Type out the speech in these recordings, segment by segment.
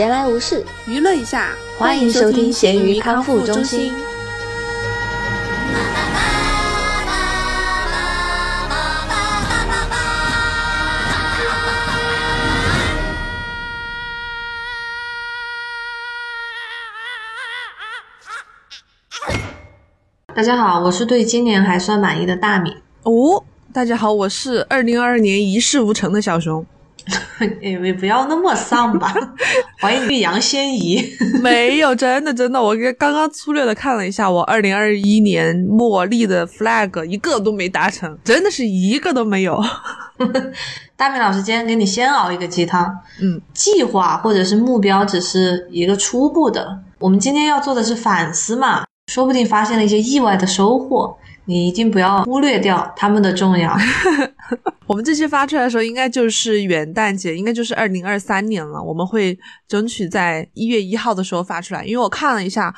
闲来无事，娱乐一下，欢迎收听咸鱼康复中心。大家好，我是对今年还算满意的大米。哦，大家好，我是二零二二年一事无成的小熊。也不要那么丧吧，欢迎玉阳仙姨。没有，真的真的，我刚刚粗略的看了一下，我二零二一年末立的 flag 一个都没达成，真的是一个都没有。大明老师今天给你先熬一个鸡汤。嗯，计划或者是目标只是一个初步的，我们今天要做的是反思嘛，说不定发现了一些意外的收获。你一定不要忽略掉他们的重要。我们这期发出来的时候，应该就是元旦节，应该就是二零二三年了。我们会争取在一月一号的时候发出来。因为我看了一下，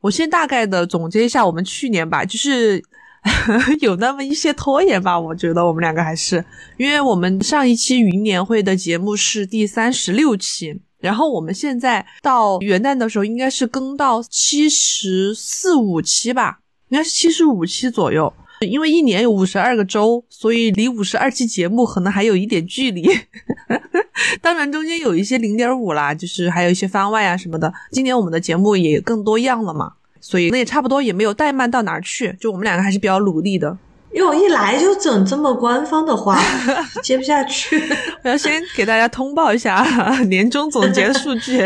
我先大概的总结一下我们去年吧，就是 有那么一些拖延吧。我觉得我们两个还是，因为我们上一期云年会的节目是第三十六期，然后我们现在到元旦的时候，应该是更到七十四五期吧。应该是七十五期左右，因为一年有五十二个周，所以离五十二期节目可能还有一点距离。当然，中间有一些零点五啦，就是还有一些番外啊什么的。今年我们的节目也更多样了嘛，所以那也差不多也没有怠慢到哪儿去。就我们两个还是比较努力的。哟，一来就整这么官方的话，接不下去。我要先给大家通报一下 年终总结数据。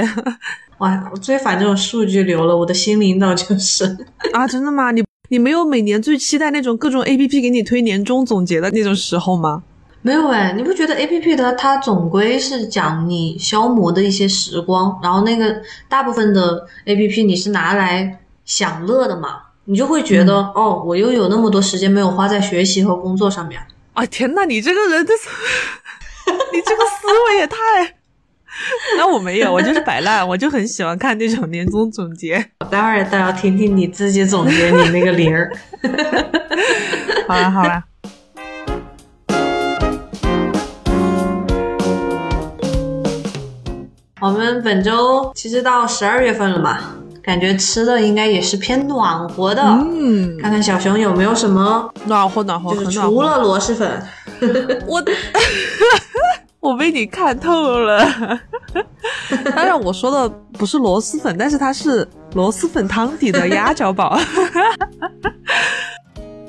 哇，我最烦这种数据流了，我的新领导就是啊，真的吗？你你没有每年最期待那种各种 A P P 给你推年终总结的那种时候吗？没有哎，你不觉得 A P P 的它总归是讲你消磨的一些时光，然后那个大部分的 A P P 你是拿来享乐的嘛？你就会觉得哦，我又有那么多时间没有花在学习和工作上面啊！天呐，你这个人的，你这个思维也太……那我没有，我就是摆烂，我就很喜欢看那种年终总结。我待会儿倒要听听你自己总结你那个零儿。好了好了，我们本周其实到十二月份了嘛，感觉吃的应该也是偏暖和的。嗯，看看小熊有没有什么暖和暖和，就是除了螺蛳粉，我。我被你看透了，当然我说的不是螺蛳粉，但是它是螺蛳粉汤底的鸭脚煲。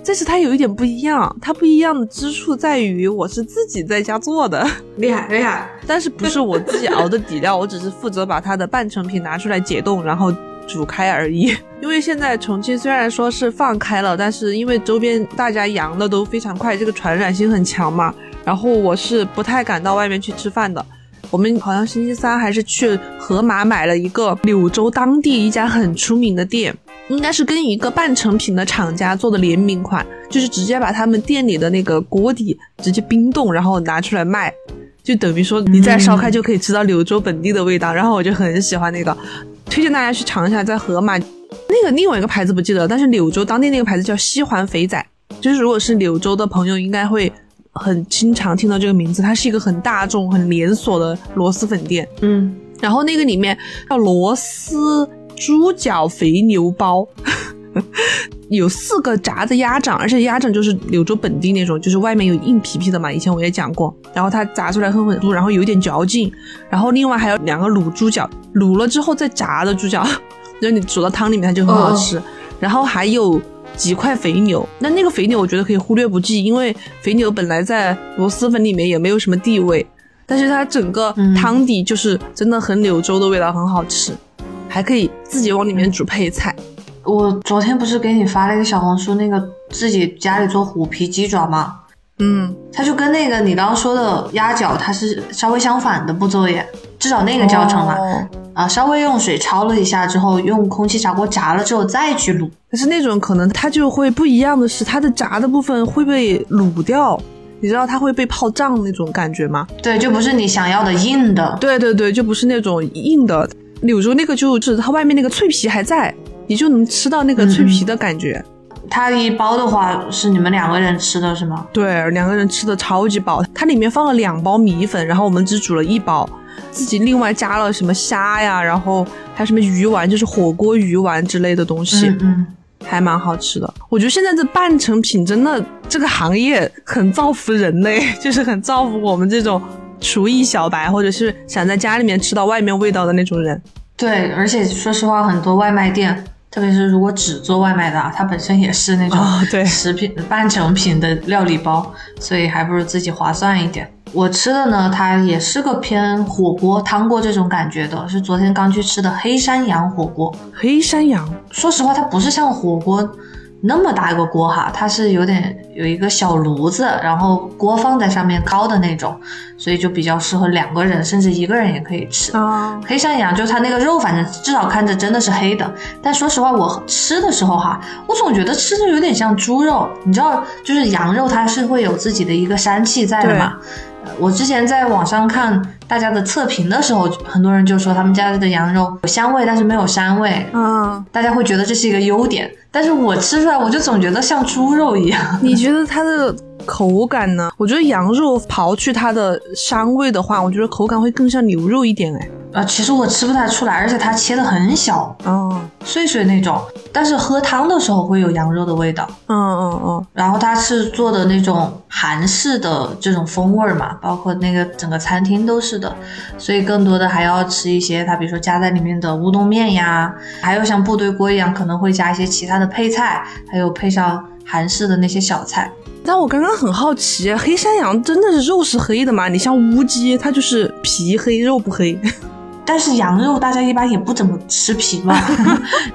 但是它有一点不一样，它不一样的之处在于我是自己在家做的，厉害厉害。但是不是我自己熬的底料，我只是负责把它的半成品拿出来解冻，然后煮开而已。因为现在重庆虽然说是放开了，但是因为周边大家阳的都非常快，这个传染性很强嘛。然后我是不太敢到外面去吃饭的。我们好像星期三还是去盒马买了一个柳州当地一家很出名的店，应该是跟一个半成品的厂家做的联名款，就是直接把他们店里的那个锅底直接冰冻，然后拿出来卖，就等于说你再烧开就可以吃到柳州本地的味道。然后我就很喜欢那个，推荐大家去尝一下，在盒马那个另外一个牌子不记得，但是柳州当地那个牌子叫西环肥仔，就是如果是柳州的朋友应该会。很经常听到这个名字，它是一个很大众、很连锁的螺蛳粉店。嗯，然后那个里面叫螺蛳猪脚肥牛包，有四个炸的鸭掌，而且鸭掌就是柳州本地那种，就是外面有硬皮皮的嘛。以前我也讲过，然后它炸出来很很酥，然后有点嚼劲。然后另外还有两个卤猪脚，卤了之后再炸的猪脚，就你煮到汤里面它就很好吃。然后还有。几块肥牛，那那个肥牛我觉得可以忽略不计，因为肥牛本来在螺蛳粉里面也没有什么地位，但是它整个汤底就是真的很柳州的味道，很好吃，还可以自己往里面煮配菜。我昨天不是给你发了一个小红书那个自己家里做虎皮鸡爪吗？嗯，它就跟那个你刚刚说的鸭脚，它是稍微相反的步骤耶，至少那个教程嘛。啊，稍微用水焯了一下之后，用空气炸锅炸了之后再去卤。但是那种可能它就会不一样的是，它的炸的部分会被卤掉，你知道它会被泡胀那种感觉吗？对，就不是你想要的硬的。对对对，就不是那种硬的。柳州那个就是它外面那个脆皮还在，你就能吃到那个脆皮的感觉。它一包的话是你们两个人吃的是吗？对，两个人吃的超级饱。它里面放了两包米粉，然后我们只煮了一包。自己另外加了什么虾呀，然后还有什么鱼丸，就是火锅鱼丸之类的东西，嗯嗯，还蛮好吃的。我觉得现在这半成品真的这个行业很造福人类，就是很造福我们这种厨艺小白，或者是想在家里面吃到外面味道的那种人。对，而且说实话，很多外卖店，特别是如果只做外卖的啊，它本身也是那种哦对食品、半成品的料理包，所以还不如自己划算一点。我吃的呢，它也是个偏火锅、汤锅这种感觉的，是昨天刚去吃的黑山羊火锅。黑山羊，说实话，它不是像火锅那么大一个锅哈，它是有点有一个小炉子，然后锅放在上面高的那种，所以就比较适合两个人，甚至一个人也可以吃。啊，黑山羊就是它那个肉，反正至少看着真的是黑的。但说实话，我吃的时候哈，我总觉得吃着有点像猪肉。你知道，就是羊肉它是会有自己的一个膻气在的嘛。呃我之前在网上看大家的测评的时候，很多人就说他们家的羊肉有香味，但是没有膻味。嗯，大家会觉得这是一个优点，但是我吃出来我就总觉得像猪肉一样。你觉得它的口感呢？我觉得羊肉刨去它的膻味的话，我觉得口感会更像牛肉一点哎。啊，其实我吃不太出来，而且它切的很小，哦，碎碎那种。但是喝汤的时候会有羊肉的味道。嗯嗯嗯，然后它是做的那种韩式的这种风味儿嘛，包括那个整个餐厅都是的，所以更多的还要吃一些它比如说加在里面的乌冬面呀，还有像部队锅一样可能会加一些其他的配菜，还有配上韩式的那些小菜。但我刚刚很好奇，黑山羊真的是肉是黑的吗？你像乌鸡，它就是皮黑肉不黑。但是羊肉大家一般也不怎么吃皮嘛，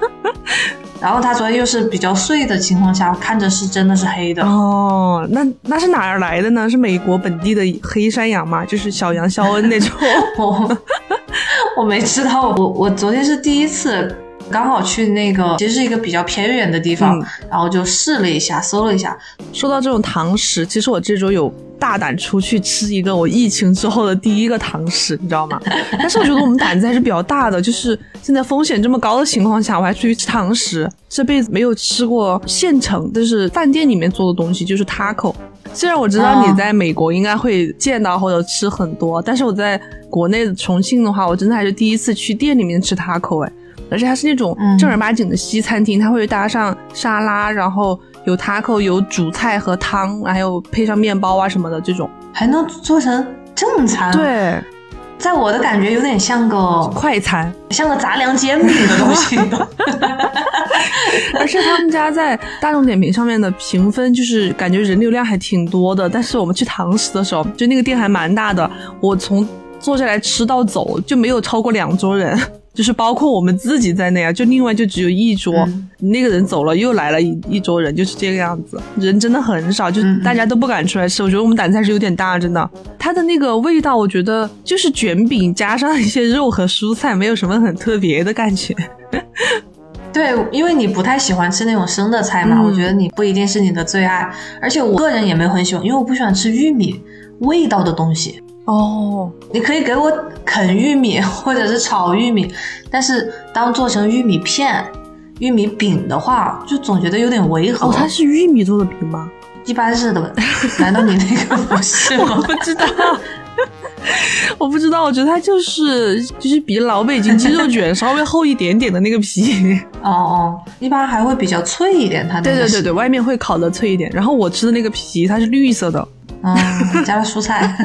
然后它昨天又是比较碎的情况下，看着是真的是黑的。哦，那那是哪儿来的呢？是美国本地的黑山羊吗？就是小羊肖恩那种。我我没吃到，我我昨天是第一次，刚好去那个其实是一个比较偏远的地方，嗯然后就试了一下，搜了一下，说到这种堂食，其实我这周有大胆出去吃一个我疫情之后的第一个堂食，你知道吗？但是我觉得我们胆子还是比较大的，就是现在风险这么高的情况下，我还出去吃堂食，这辈子没有吃过现成，就是饭店里面做的东西，就是 taco。虽然我知道你在美国应该会见到或者吃很多，但是我在国内的重庆的话，我真的还是第一次去店里面吃 taco 哎，而且它是那种嗯正儿八经的西餐厅，它会搭上沙拉，然后有 taco，有主菜和汤，还有配上面包啊什么的这种。还能做成正餐。，对，在我的感觉有点像个快餐。像个杂粮煎饼的东西，你懂而且他们家在大众点评上面的评分，就是感觉人流量还挺多的。但是我们去堂食的时候，就那个店还蛮大的，我从坐下来吃到走就没有超过两桌人。就是包括我们自己在内啊，就另外就只有一桌，嗯那个人走了，又来了一一桌人，就是这个样子，人真的很少，就大家都不敢出来吃。我觉得我们胆子还是有点大，真的。它的那个味道，我觉得就是卷饼加上一些肉和蔬菜，没有什么很特别的感觉。对，因为你不太喜欢吃那种生的菜嘛，嗯我觉得你不一定是你的最爱，而且我个人也没有很喜欢，因为我不喜欢吃玉米味道的东西。哦，你可以给我啃玉米或者是炒玉米，但是当做成玉米片、玉米饼的话，就总觉得有点违和。哦，它是玉米做的饼吗？一般是的，难道你那个不是吗？我不知道，我不知道，我觉得它就是就是比老北京鸡肉卷稍微厚一点点的那个皮。哦哦，一般还会比较脆一点，它那个是对对对对，外面会烤的脆一点。然后我吃的那个皮它是绿色的，嗯，加了蔬菜。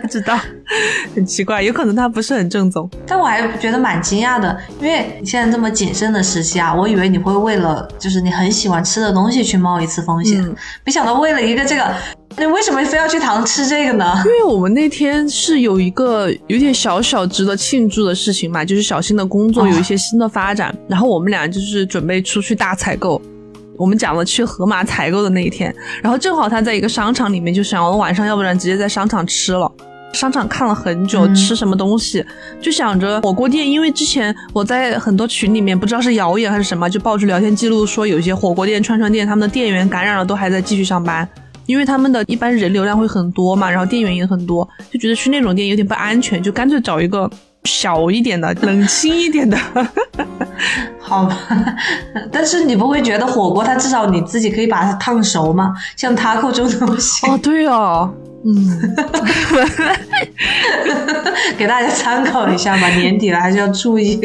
不 知道，很奇怪，有可能它不是很正宗。但我还觉得蛮惊讶的，因为你现在这么谨慎的时期啊，我以为你会为了就是你很喜欢吃的东西去冒一次风险，嗯没想到为了一个这个，你为什么非要去堂吃这个呢？因为我们那天是有一个有点小小值得庆祝的事情嘛，就是小新的工作有一些新的发展，然后我们俩就是准备出去大采购。我们讲了去盒马采购的那一天，然后正好他在一个商场里面，就想我晚上要不然直接在商场吃了。商场看了很久，嗯吃什么东西，就想着火锅店，因为之前我在很多群里面不知道是谣言还是什么，就爆出聊天记录说有一些火锅店、串串店他们的店员感染了，都还在继续上班。因为他们的一般人流量会很多嘛，然后店员也很多，就觉得去那种店有点不安全，就干脆找一个小一点的、冷清一点的。好吧，但是你不会觉得火锅它至少你自己可以把它烫熟吗？像 taco 这种东西。哦，对哦，嗯，给大家参考一下吧，年底了还是要注意。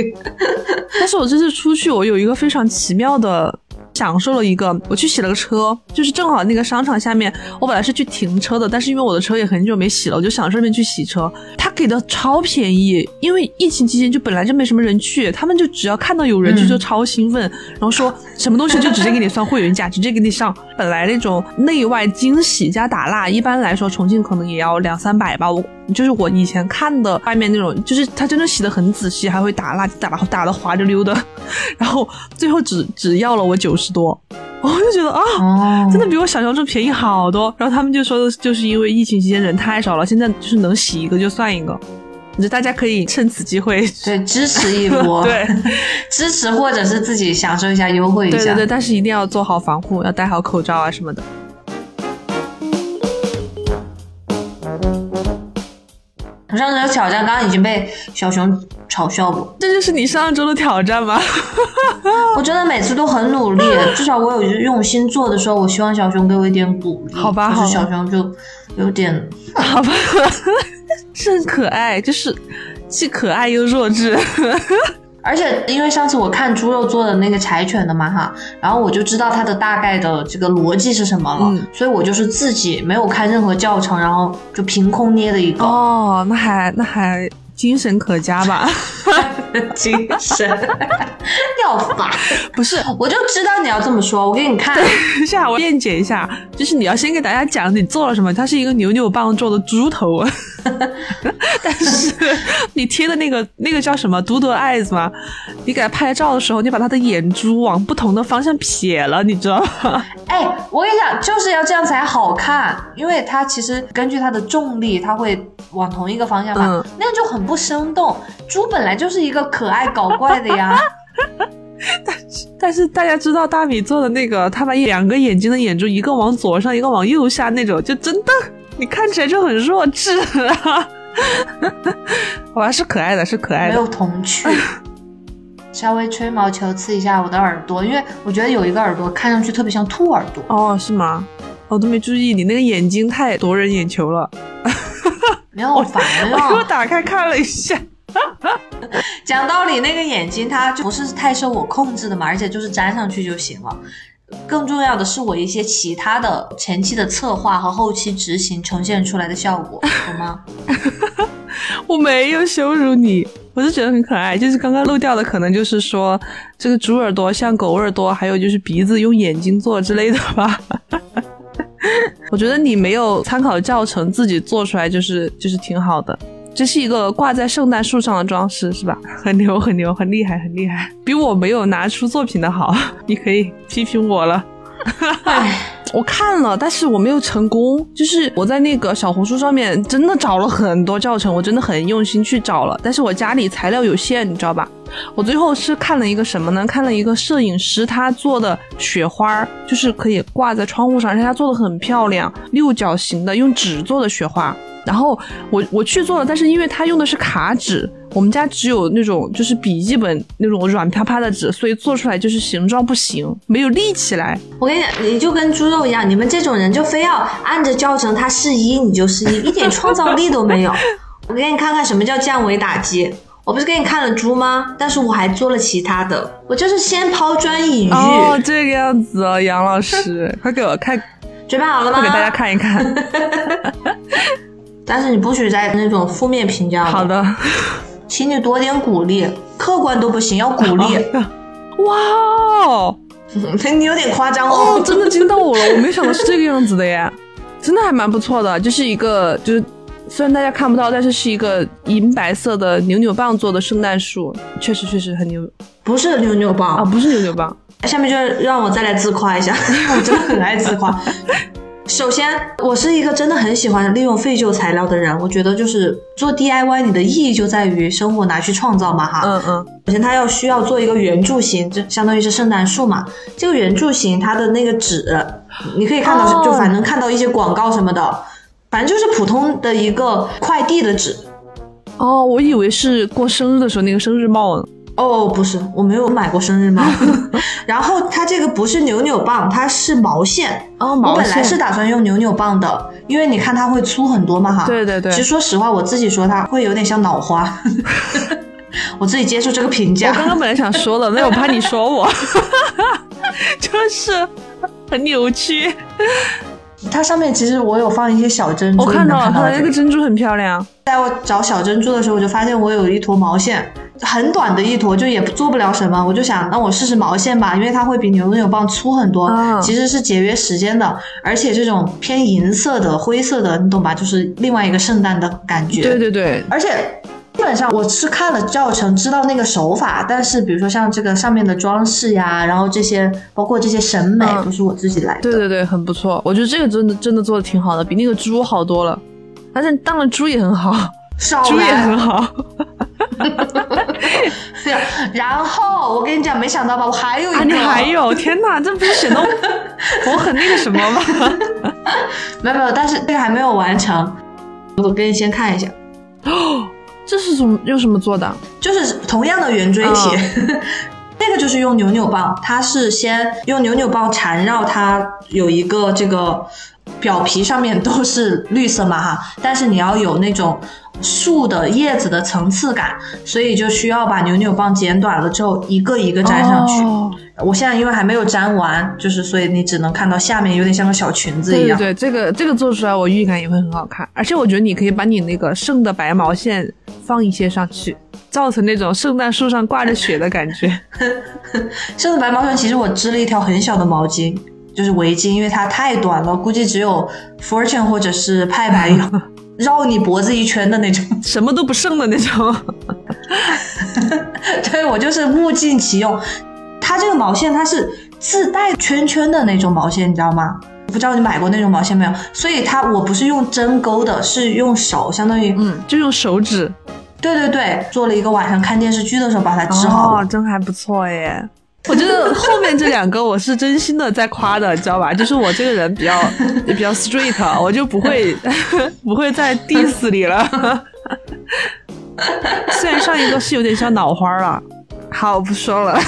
但是我这次出去，我有一个非常奇妙的。享受了一个，我去洗了个车，就是正好那个商场下面，我本来是去停车的，但是因为我的车也很久没洗了，我就想顺便去洗车。他给的超便宜，因为疫情期间就本来就没什么人去，他们就只要看到有人去就超兴奋，然后说什么东西就直接给你算会员价，直接给你上。本来那种内外精洗加打蜡，一般来说重庆可能也要两三百吧。我就是我以前看的外面那种，就是他真的洗的很仔细，还会打蜡，打打的滑溜溜的，然后最后只只要了我九十。多，我就觉得啊，真的比我想象中便宜好多。然后他们就说，就是因为疫情期间人太少了，现在就是能洗一个就算一个。我觉得大家可以趁此机会对 支持一波，对支持或者是自己享受一下优惠一下。对对对，但是一定要做好防护，要戴好口罩啊什么的。我上周的挑战刚刚已经被小熊嘲笑过，这就是你上周的挑战吗？我真的每次都很努力，至少我有用心做的时候，我希望小熊给我一点鼓励。好吧，好，小熊就有点好吧，是很可爱，就是既可爱又弱智。而且因为上次我看猪肉做的那个柴犬的嘛哈，然后我就知道它的大概的这个逻辑是什么了，所以我就是自己没有看任何教程，然后就凭空捏的一个。哦，那还那还。精神可嘉吧？精神 要法不是，我就知道你要这么说。我给你看 一下，我辩解一下，就是你要先给大家讲你做了什么。它是一个扭扭棒做的猪头，但是你贴的那个那个叫什么 Doodle Eyes 吗？你给他拍照的时候，你把他的眼珠往不同的方向撇了，你知道吗？哎，我跟你讲，就是要这样才好看，因为它其实根据它的重力，它会往同一个方向嘛，那样就很。不生动，猪本来就是一个可爱搞怪的呀。但是但是大家知道大米做的那个，他把两个眼睛的眼珠一个往左上，一个往右下那种，就真的你看起来就很弱智啊。好吧，是可爱的，是可爱的，没有童趣。稍微吹毛求疵一下我的耳朵，因为我觉得有一个耳朵看上去特别像兔耳朵。哦，是吗？我都没注意，你那个眼睛太夺人眼球了。没有烦了，我打开看了一下。讲道理，那个眼睛它就不是太受我控制的嘛，而且就是粘上去就行了。更重要的是我一些其他的前期的策划和后期执行呈现出来的效果，懂吗？我没有羞辱你，我是觉得很可爱。就是刚刚漏掉的，可能就是说这个猪耳朵像狗耳朵，还有就是鼻子用眼睛做之类的吧。我觉得你没有参考教程，自己做出来就是就是挺好的。这是一个挂在圣诞树上的装饰，是吧？很牛，很牛，很厉害，很厉害，比我没有拿出作品的好。你可以批评我了。我看了，但是我没有成功。就是我在那个小红书上面真的找了很多教程，我真的很用心去找了，但是我家里材料有限，你知道吧？我最后是看了一个什么呢？看了一个摄影师他做的雪花，就是可以挂在窗户上，而且他做的很漂亮，六角形的，用纸做的雪花。然后我我去做了，但是因为他用的是卡纸，我们家只有那种就是笔记本那种软趴趴的纸，所以做出来就是形状不行，没有立起来。我跟你讲，你就跟猪肉一样，你们这种人就非要按着教程，他是一你就是一，一点创造力都没有。我给你看看什么叫降维打击。我不是给你看了猪吗？但是我还做了其他的，我就是先抛砖引玉。哦，这个样子哦，杨老师，快给我看，准备好了吗？快给大家看一看。但是你不许在那种负面评价。好的，请你多点鼓励，客观都不行，要鼓励。哇哦，你有点夸张哦。哦，真的惊到我了，我没想到是这个样子的耶，真的还蛮不错的，就是一个就是虽然大家看不到，但是是一个银白色的扭扭棒做的圣诞树，确实确实很牛。不是扭扭棒啊，不是扭扭棒。下面就让我再来自夸一下，因 为我真的很爱自夸。首先，我是一个真的很喜欢利用废旧材料的人。我觉得就是做 DIY，你的意义就在于生活拿去创造嘛，哈。嗯嗯。首先，它要需要做一个圆柱形，就相当于是圣诞树嘛。这个圆柱形，它的那个纸，你可以看到，就反正看到一些广告什么的，反正就是普通的一个快递的纸。哦，我以为是过生日的时候那个生日帽呢。哦，不是，我没有买过生日帽。然后它这个不是扭扭棒，它是毛线。哦，毛线我本来是。打算用扭扭棒的，因为你看它会粗很多嘛哈。对对对其实说实话，我自己说它会有点像脑花，我自己接受这个评价。我刚刚本来想说了，那我怕你说我，就是很扭曲。它上面其实我有放一些小珍珠，我看到了，看它的那这个珍珠很漂亮。在我找小珍珠的时候，我就发现我有一坨毛线，很短的一坨，就也做不了什么。我就想，那我试试毛线吧，因为它会比扭扭棒粗很多，啊其实是节约时间的。而且这种偏银色的、灰色的，你懂吧？就是另外一个圣诞的感觉。对对对，而且基本上我是看了教程，知道那个手法，但是比如说像这个上面的装饰呀，然后这些包括这些审美，嗯都是我自己来的。对对对，很不错。我觉得这个真的真的做的挺好的，比那个猪好多了。而且当然猪也很好，少猪也很好。对啊，然后我跟你讲，没想到吧，我还有一个，啊，你还有？天哪，这不是显得我 我很那个什么吗？没有没有，但是这个还没有完成，我给你先看一下，这是怎么用什么做的？就是同样的圆锥体。嗯 那个就是用扭扭棒，它是先用扭扭棒缠绕它有一个这个表皮上面都是绿色嘛哈，但是你要有那种树的叶子的层次感，所以就需要把扭扭棒剪短了之后一个一个粘上去。哦我现在因为还没有粘完，就是所以你只能看到下面有点像个小裙子一样。对对对，这个这个做出来，我预感也会很好看。而且我觉得你可以把你那个剩的白毛线放一些上去，造成那种圣诞树上挂着雪的感觉。圣诞白毛线其实我织了一条很小的毛巾，就是围巾，因为它太短了，估计只有 Fortune 或者是派白 绕你脖子一圈的那种。什么都不剩的那种。对我就是物尽其用。它这个毛线它是自带圈圈的那种毛线，你知道吗？不知道你买过那种毛线没有？所以它我不是用针钩的，是用手，相当于嗯，就用手指对对对，做了一个晚上看电视剧的时候把它织。哦，真还不错耶。我觉得后面这两个我是真心的在夸的，你知道吧？就是我这个人比较比较 straight，我就不会 不会再 diss 你了。虽然上一个是有点像脑花了，好，我不说了。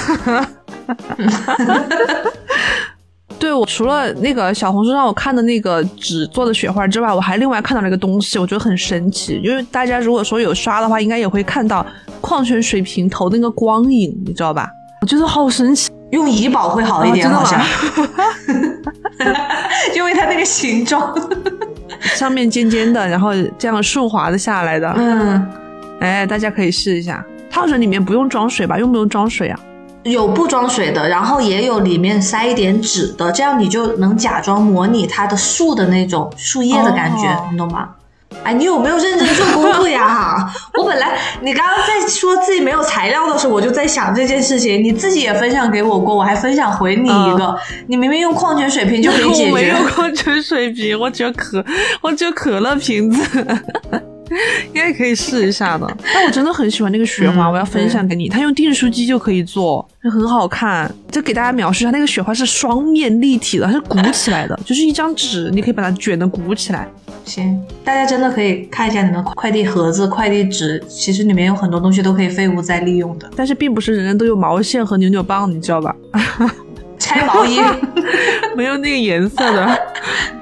对我除了那个小红书上我看的那个纸做的雪花之外，我还另外看到了一个东西，我觉得很神奇。因为大家如果说有刷的话，应该也会看到矿泉水瓶头那个光影，你知道吧？我觉得好神奇，用怡宝会好一点，啊好像真的，因为它那个形状。上面尖尖的，然后这样顺滑的下来的。嗯，哎，大家可以试一下。套水里面不用装水吧？用不用装水啊？有不装水的，然后也有里面塞一点纸的，这样你就能假装模拟它的树的那种树叶的感觉，哦你懂吗？哎，你有没有认真做功课呀？哈，我本来你刚刚在说自己没有材料的时候，我就在想这件事情。你自己也分享给我过，我还分享回你一个。你明明用矿泉水瓶就可以解决 我没有，矿泉水瓶，我只有可，我只有可乐瓶子，应该可以试一下的。但我真的很喜欢那个雪花，嗯我要分享给你。它用订书机就可以做，就很好看。就给大家描述一下，那个雪花是双面立体的，它是鼓起来的，就是一张纸，你可以把它卷的鼓起来。行，大家真的可以看一下你们快递盒子、快递纸，其实里面有很多东西都可以废物再利用的。但是并不是人人都有毛线和扭扭棒，你知道吧？拆毛衣，没有那个颜色的。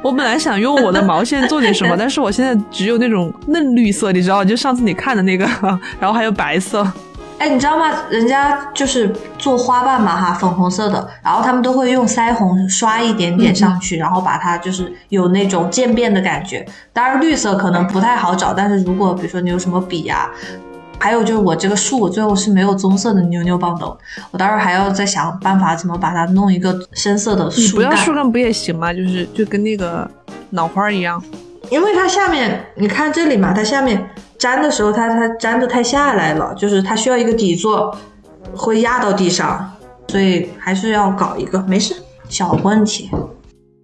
我本来想用我的毛线做点什么，但是我现在只有那种嫩绿色，你知道，就上次你看的那个，然后还有白色。哎，你知道吗？人家就是做花瓣嘛，哈，粉红色的，然后他们都会用腮红刷一点点上去，然后把它就是有那种渐变的感觉。当然，绿色可能不太好找，但是如果比如说你有什么笔呀、还有就是我这个树，我最后是没有棕色的扭扭棒的，我待会儿还要再想办法怎么把它弄一个深色的你不要树干，树干不也行吗？就是就跟那个脑花一样。因为它下面你看这里嘛，它下面粘的时候它它粘的太下来了，就是它需要一个底座，会压到地上，所以还是要搞一个，没事，小问题。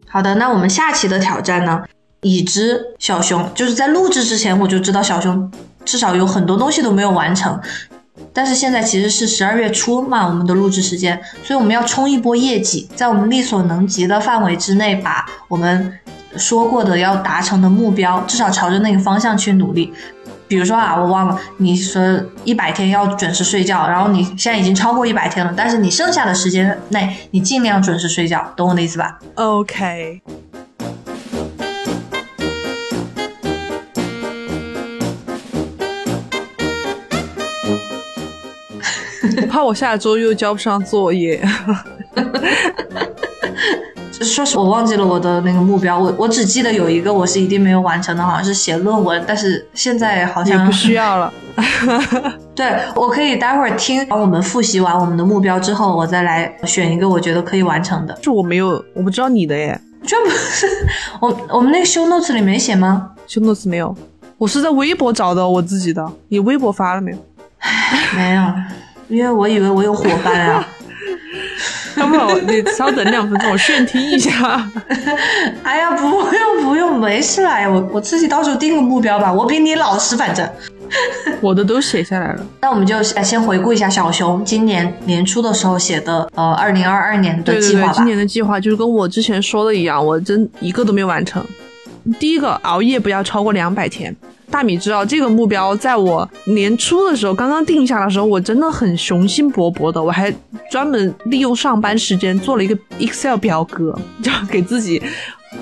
好的，那我们下期的挑战呢？已知小熊，就是在录制之前我就知道小熊至少有很多东西都没有完成，但是现在其实是十二月初嘛，我们的录制时间，所以我们要冲一波业绩，在我们力所能及的范围之内，把我们说过的要达成的目标，至少朝着那个方向去努力。比如说啊，我忘了，你说一百天要准时睡觉，然后你现在已经超过一百天了，但是你剩下的时间内，你尽量准时睡觉，懂我的意思吧？OK。怕我下周又交不上作业。说实，我忘记了我的那个目标，我我只记得有一个我是一定没有完成的，好像是写论文，但是现在好像也不需要了。对，我可以待会儿听我们复习完我们的目标之后，我再来选一个我觉得可以完成的。就我没有，我不知道你的耶。这不是我我们那个 show notes 里没写吗？show notes 没有，我是在微博找的我自己的。你微博发了没有？没有，因为我以为我有伙伴啊。要不然你稍等两分钟，我炫听一下。哎呀，不用不用，没事啦，我我自己到时候定个目标吧，我比你老实，反正。我的都写下来了。那我们就先回顾一下小熊今年年初的时候写的呃二零二二年的计划吧。对对对，今年的计划就是跟我之前说的一样，我真一个都没有完成。第一个，熬夜不要超过两百天。大米知道这个目标，在我年初的时候刚刚定下的时候，我真的很雄心勃勃的，我还专门利用上班时间做了一个 Excel 表格，就给自己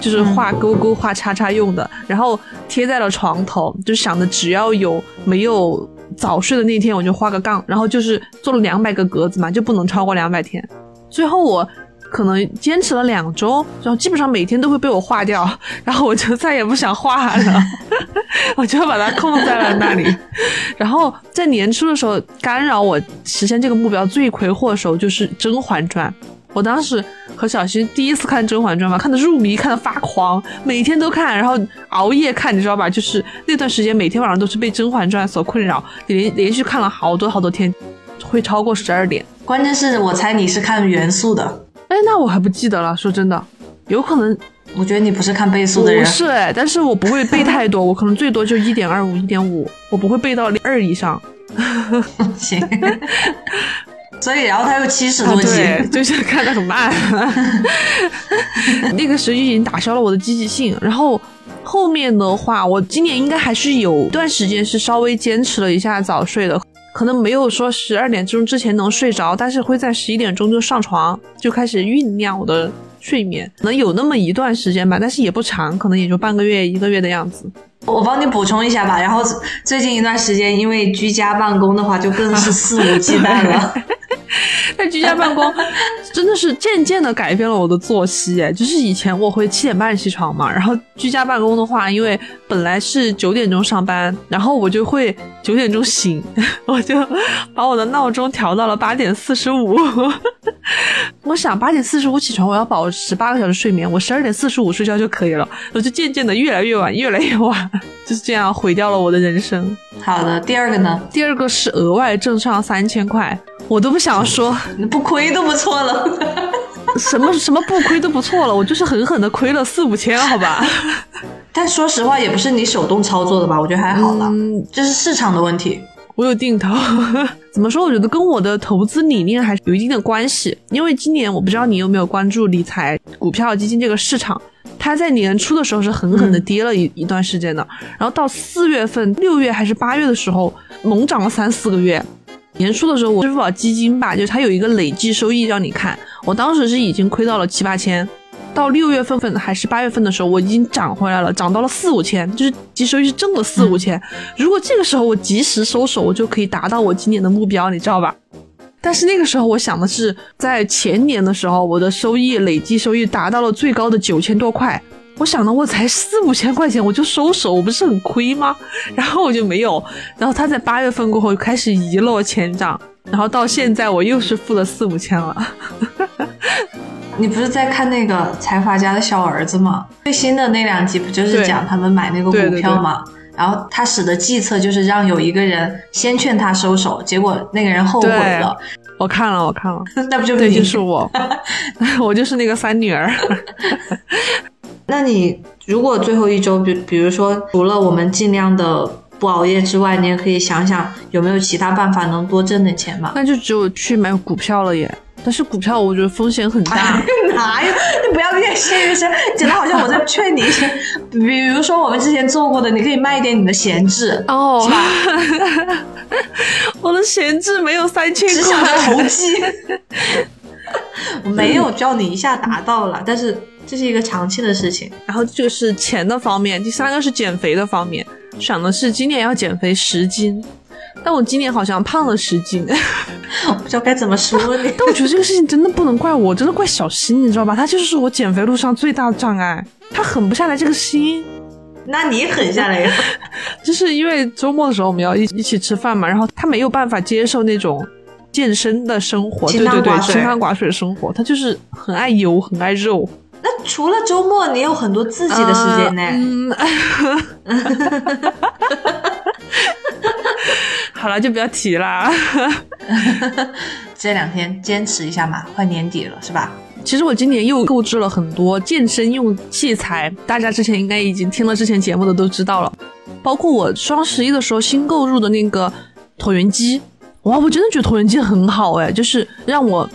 就是画勾勾、画叉叉用的，然后贴在了床头，就想着只要有没有早睡的那天，我就画个杠，然后就是做了两百个格子嘛，就不能超过两百天。最后我。可能坚持了两周，然后基本上每天都会被我化掉，然后我就再也不想化了，我就把它空在了那里。然后在年初的时候，干扰我实现这个目标罪魁祸首就是《甄嬛传》。我当时和小新第一次看《甄嬛传》嘛，看的入迷，看的发狂，每天都看，然后熬夜看，你知道吧？就是那段时间，每天晚上都是被《甄嬛传》所困扰，连连续看了好多好多天，会超过十二点。关键是我猜你是看元素的。哎，那我还不记得了。说真的，有可能，我觉得你不是看倍速的人。不是哎，但是我不会背太多，我可能最多就一点二五、一点五，我不会背到二以上。行。所以，然后他又七十多集，啊、就是看的很慢。那个时候就已经打消了我的积极性。然后后面的话，我今年应该还是有段时间是稍微坚持了一下早睡的。可能没有说十二点钟之前能睡着，但是会在十一点钟就上床，就开始酝酿我的睡眠。可能有那么一段时间吧，但是也不长，可能也就半个月、一个月的样子。我帮你补充一下吧。然后最近一段时间，因为居家办公的话，就更是肆无忌惮了。在居家办公，真的是渐渐的改变了我的作息。哎，就是以前我会七点半起床嘛，然后居家办公的话，因为本来是九点钟上班，然后我就会九点钟醒，我就把我的闹钟调到了八点四十五。我想八点四十五起床，我要保持八个小时睡眠，我十二点四十五睡觉就可以了。我就渐渐的越来越晚，越来越晚，就是这样毁掉了我的人生。好的，第二个呢？第二个是额外挣上三千块，我都不想说，不亏都不错了。什么什么不亏都不错了，我就是狠狠的亏了四五千，好吧？但说实话，也不是你手动操作的吧？我觉得还好了，嗯，这是市场的问题。我有定投，怎么说？我觉得跟我的投资理念还是有一定的关系。因为今年我不知道你有没有关注理财、股票、基金这个市场，它在年初的时候是狠狠的跌了一、嗯、一段时间的，然后到四月份、六月还是八月的时候，猛涨了三四个月。年初的时候，我支付宝基金吧，就是它有一个累计收益让你看，我当时是已经亏到了七八千。到六月份份还是八月份的时候，我已经涨回来了，涨到了四五千，就是即收益是挣了四五千。如果这个时候我及时收手，我就可以达到我今年的目标，你知道吧？但是那个时候我想的是，在前年的时候，我的收益累计收益达到了最高的九千多块。我想的我才四五千块钱我就收手，我不是很亏吗？然后我就没有。然后他在八月份过后开始一落千丈，然后到现在我又是负了四五千了。你不是在看那个财阀家的小儿子吗？最新的那两集不就是讲他们买那个股票吗？然后他使的计策就是让有一个人先劝他收手，结果那个人后悔了。我看了，我看了，那不就对，就是我 我就是那个三女儿。那你如果最后一周，比比如说除了我们尽量的不熬夜之外，你也可以想想有没有其他办法能多挣点钱嘛？那就只有去买股票了耶。但是股票我觉得风险很大。哪有？你不要越陷越深，讲的好像我在劝你一些。比如说我们之前做过的，你可以卖一点你的闲置，哦是吧？我的闲置没有三千只想着。投机。我 没有叫你一下达到了，但是这是一个长期的事情。然后这个是钱的方面，第三个是减肥的方面，想的是今年要减肥十斤，但我今年好像胖了十斤。我不知道该怎么说你。但我觉得这个事情真的不能怪我，真的怪小新，你知道吧？他就是我减肥路上最大的障碍，他狠不下来这个心。那你狠下来呀？就是因为周末的时候我们要一一起吃饭嘛，然后他没有办法接受那种健身的生活，对对对，清汤寡水的生活，他就是很爱油，很爱肉。那除了周末，你有很多自己的时间呢。呃嗯，好了，就不要提啦。这两天坚持一下嘛，快年底了是吧？其实我今年又购置了很多健身用器材，大家之前应该已经听了之前节目的都知道了，包括我双十一的时候新购入的那个椭圆机，哇，我真的觉得椭圆机很好哎，就是让我，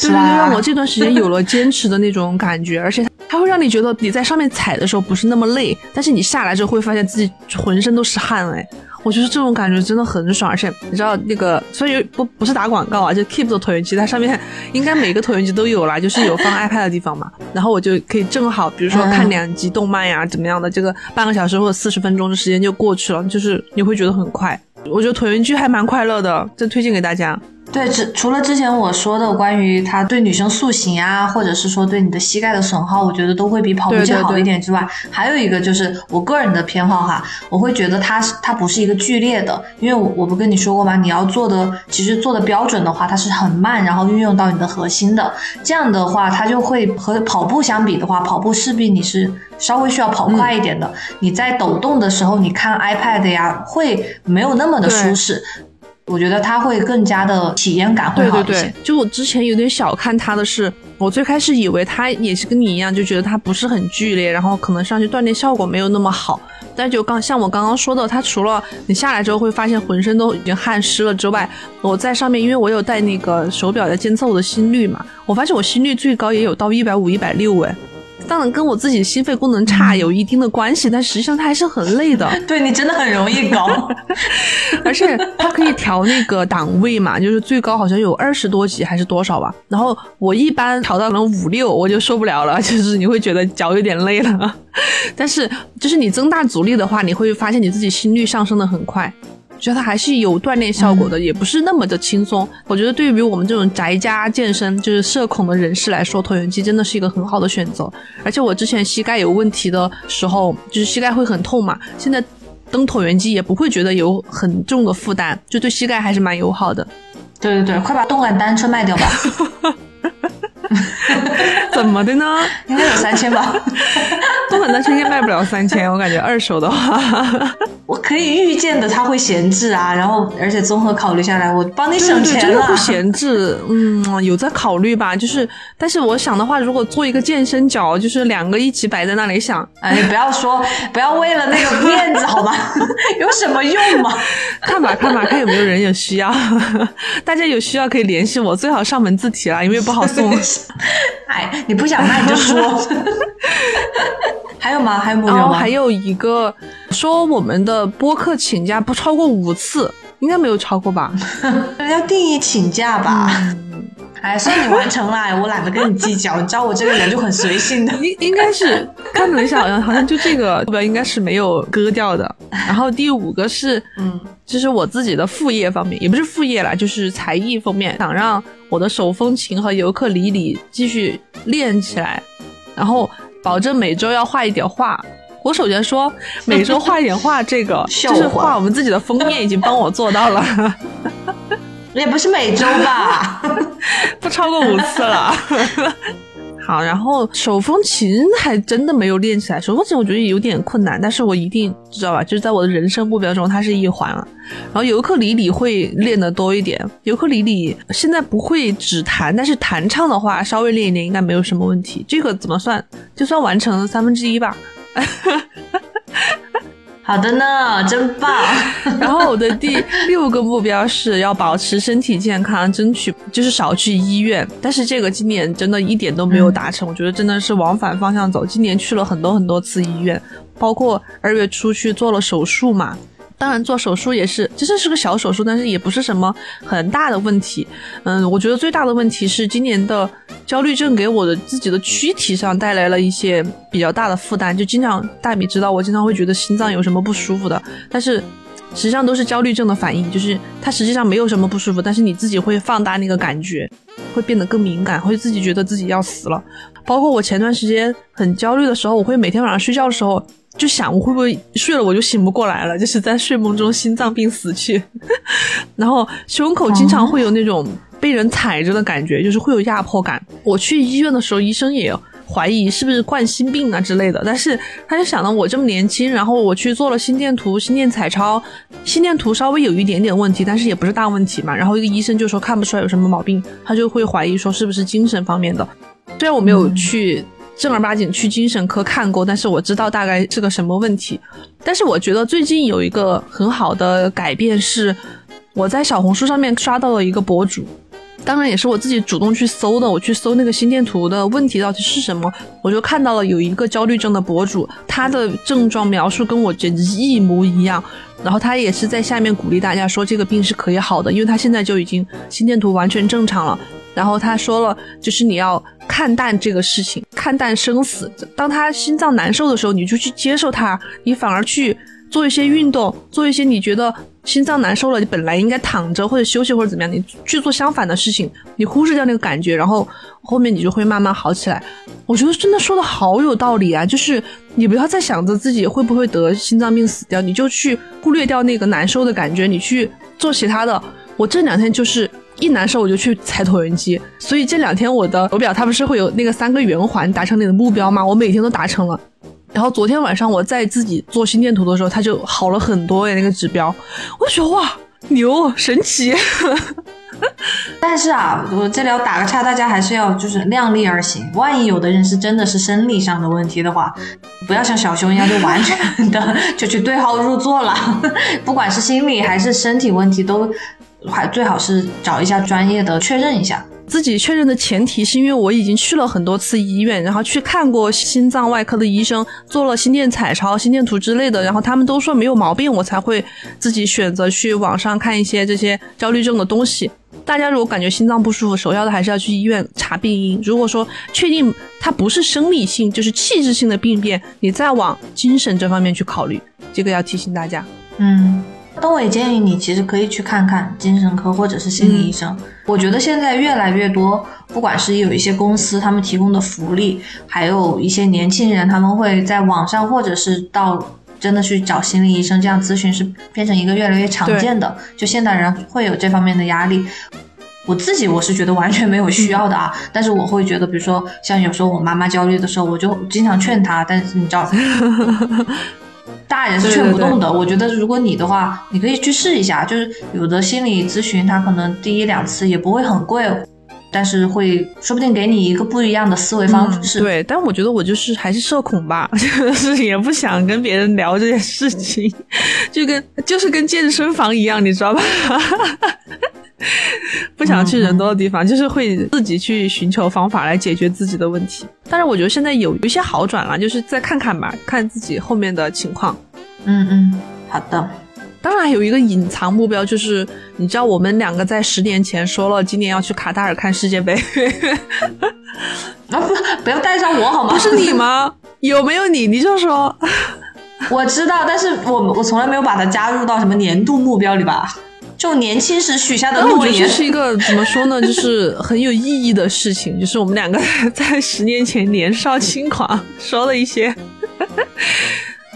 对对对，让我这段时间有了坚持的那种感觉，而且它会让你觉得你在上面踩的时候不是那么累，但是你下来之后会发现自己浑身都是汗哎。我觉得这种感觉真的很爽，而且你知道那个，所以不不是打广告啊，就 Keep 的椭圆机，它上面应该每个椭圆机都有啦，就是有放 iPad 的地方嘛，然后我就可以正好，比如说看两集动漫呀，怎么样的，这个半个小时或者四十分钟的时间就过去了，就是你会觉得很快。我觉得椭圆机还蛮快乐的，这推荐给大家。对，只除了之前我说的关于它对女生塑形啊，或者是说对你的膝盖的损耗，我觉得都会比跑步机好一点之外，还有一个就是我个人的偏好哈，我会觉得它是它不是一个剧烈的，因为我我不跟你说过吗？你要做的其实做的标准的话，它是很慢，然后运用到你的核心的，这样的话它就会和跑步相比的话，跑步势必你是稍微需要跑快一点的，你在抖动的时候，你看 iPad 呀，会没有那么的舒适。我觉得它会更加的体验感会对好一些。对对，就我之前有点小看它的是，我最开始以为它也是跟你一样，就觉得它不是很剧烈，然后可能上去锻炼效果没有那么好。但就刚像我刚刚说的，它除了你下来之后会发现浑身都已经汗湿了之外，我在上面，因为我有带那个手表在监测我的心率嘛，我发现我心率最高也有到一百五、一百六哎。当然跟我自己心肺功能差有一定的关系，但实际上它还是很累的。对你真的很容易高。而且它可以调那个档位嘛，就是最高好像有二十多级还是多少吧。然后我一般调到可能五六我就受不了了，就是你会觉得脚有点累了。但是就是你增大阻力的话，你会发现你自己心率上升的很快。觉得它还是有锻炼效果的，也不是那么的轻松。我觉得对于我们这种宅家健身就是社恐的人士来说，椭圆机真的是一个很好的选择。而且我之前膝盖有问题的时候，就是膝盖会很痛嘛，现在蹬椭圆机也不会觉得有很重的负担，就对膝盖还是蛮友好的。对对对，快把动感单车卖掉吧，怎么的呢？应该有三千吧。动感单车应该卖不了三千，我感觉二手的话。我可以预见的它会闲置啊，然后而且综合考虑下来，我帮你省钱了。这个不闲置，嗯，有在考虑吧。就是，但是我想的话，如果做一个健身脚，就是两个一起摆在那里想，哎，不要说，不要为了那个面子好吗？有什么用吗？看吧看吧，看有没有人有需要。大家有需要可以联系我，最好上门自提啦，因为不好送。哎，你不想卖你就说。还有吗？还有没有吗？然后还有一个说我们的播客请假不超过五次，应该没有超过吧？要定义请假吧。哎，算你完成了，我懒得跟你计较。你知道我这个人就很随性的。应应该是 看了一下，好像好像就这个目标应该是没有割掉的。然后第五个是，嗯，就是我自己的副业方面，也不是副业啦，就是才艺方面，想让我的手风琴和尤克里里继续练起来，然后保证每周要画一点画。我首先说，每周画一点画，这个 就是画我们自己的封面已经帮我做到了，也不是每周吧？不超过五次了。好，然后手风琴还真的没有练起来。手风琴我觉得有点困难，但是我一定知道吧，就是在我的人生目标中，它是一环了。然后尤克里里会练的多一点，尤克里里现在不会只弹，但是弹唱的话稍微练一练应该没有什么问题。这个怎么算？就算完成了三分之一吧。好的呢，真棒。然后我的第 六个目标是要保持身体健康，争取就是少去医院。但是这个今年真的一点都没有达成，我觉得真的是往反方向走。今年去了很多很多次医院，包括二月初去做了手术嘛。当然做手术也是，其实是个小手术，但是也不是什么很大的问题。嗯，我觉得最大的问题是今年的焦虑症给我的自己的躯体上带来了一些比较大的负担，就经常大米知道我经常会觉得心脏有什么不舒服的，但是实际上都是焦虑症的反应，就是它实际上没有什么不舒服，但是你自己会放大那个感觉，会变得更敏感，会自己觉得自己要死了。包括我前段时间很焦虑的时候，我会每天晚上睡觉的时候。就想我会不会睡了我就醒不过来了，就是在睡梦中心脏病死去，然后胸口经常会有那种被人踩着的感觉，就是会有压迫感。我去医院的时候，医生也怀疑是不是冠心病啊之类的，但是他就想到我这么年轻，然后我去做了心电图、心电彩超，心电图稍微有一点点问题，但是也不是大问题嘛。然后一个医生就说看不出来有什么毛病，他就会怀疑说是不是精神方面的。虽然我没有去。正儿八经去精神科看过，但是我知道大概是个什么问题。但是我觉得最近有一个很好的改变是，我在小红书上面刷到了一个博主，当然也是我自己主动去搜的。我去搜那个心电图的问题到底是什么，我就看到了有一个焦虑症的博主，他的症状描述跟我简直一模一样。然后他也是在下面鼓励大家说这个病是可以好的，因为他现在就已经心电图完全正常了。然后他说了，就是你要看淡这个事情，看淡生死。当他心脏难受的时候，你就去接受他，你反而去做一些运动，做一些你觉得心脏难受了，你本来应该躺着或者休息或者怎么样，你去做相反的事情，你忽视掉那个感觉，然后后面你就会慢慢好起来。我觉得真的说的好有道理啊，就是你不要再想着自己会不会得心脏病死掉，你就去忽略掉那个难受的感觉，你去做其他的。我这两天就是。一难受我就去踩椭圆机，所以这两天我的手表它不是会有那个三个圆环达成你的目标吗？我每天都达成了。然后昨天晚上我在自己做心电图的时候，它就好了很多诶，那个指标，我就觉得哇牛神奇。但是啊，我这里要打个岔，大家还是要就是量力而行。万一有的人是真的是生理上的问题的话，不要像小熊一样就完全的 就去对号入座了。不管是心理还是身体问题都。还最好是找一下专业的确认一下，自己确认的前提是因为我已经去了很多次医院，然后去看过心脏外科的医生，做了心电彩超、心电图之类的，然后他们都说没有毛病，我才会自己选择去网上看一些这些焦虑症的东西。大家如果感觉心脏不舒服，首要的还是要去医院查病因。如果说确定它不是生理性，就是器质性的病变，你再往精神这方面去考虑，这个要提醒大家。嗯。东伟建议你其实可以去看看精神科或者是心理医生。我觉得现在越来越多，不管是有一些公司他们提供的福利，还有一些年轻人他们会在网上或者是到真的去找心理医生这样咨询，是变成一个越来越常见的。就现代人会有这方面的压力，我自己我是觉得完全没有需要的啊。但是我会觉得，比如说像有时候我妈妈焦虑的时候，我就经常劝她，但是你知道。大人是劝不动的。我觉得如果你的话，你可以去试一下。就是有的心理咨询，他可能第一两次也不会很贵，但是会说不定给你一个不一样的思维方式。对，但我觉得我就是还是社恐吧，就是也不想跟别人聊这件事情，就跟就是跟健身房一样，你知道吧？不想去人多的地方，就是会自己去寻求方法来解决自己的问题。但是我觉得现在有一些好转了，就是再看看吧，看自己后面的情况。嗯嗯，好的。当然有一个隐藏目标，就是你知道我们两个在十年前说了今年要去卡塔尔看世界杯。啊不，不要带上我好吗？不是你吗？有没有你？你就说。我知道，但是我我从来没有把它加入到什么年度目标里吧。就年轻时许下的诺言，这是一个怎么说呢？就是很有意义的事情。就是我们两个在十年前年少轻狂说了一些，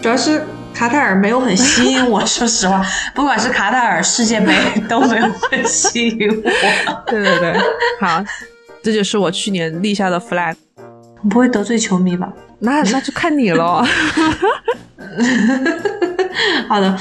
主要是卡塔尔没有很吸引我。说实话，不管是卡塔尔世界杯都没有很吸引我。对对对，好，这就是我去年立下的 flag。不会得罪球迷吧？那那就看你了。好的，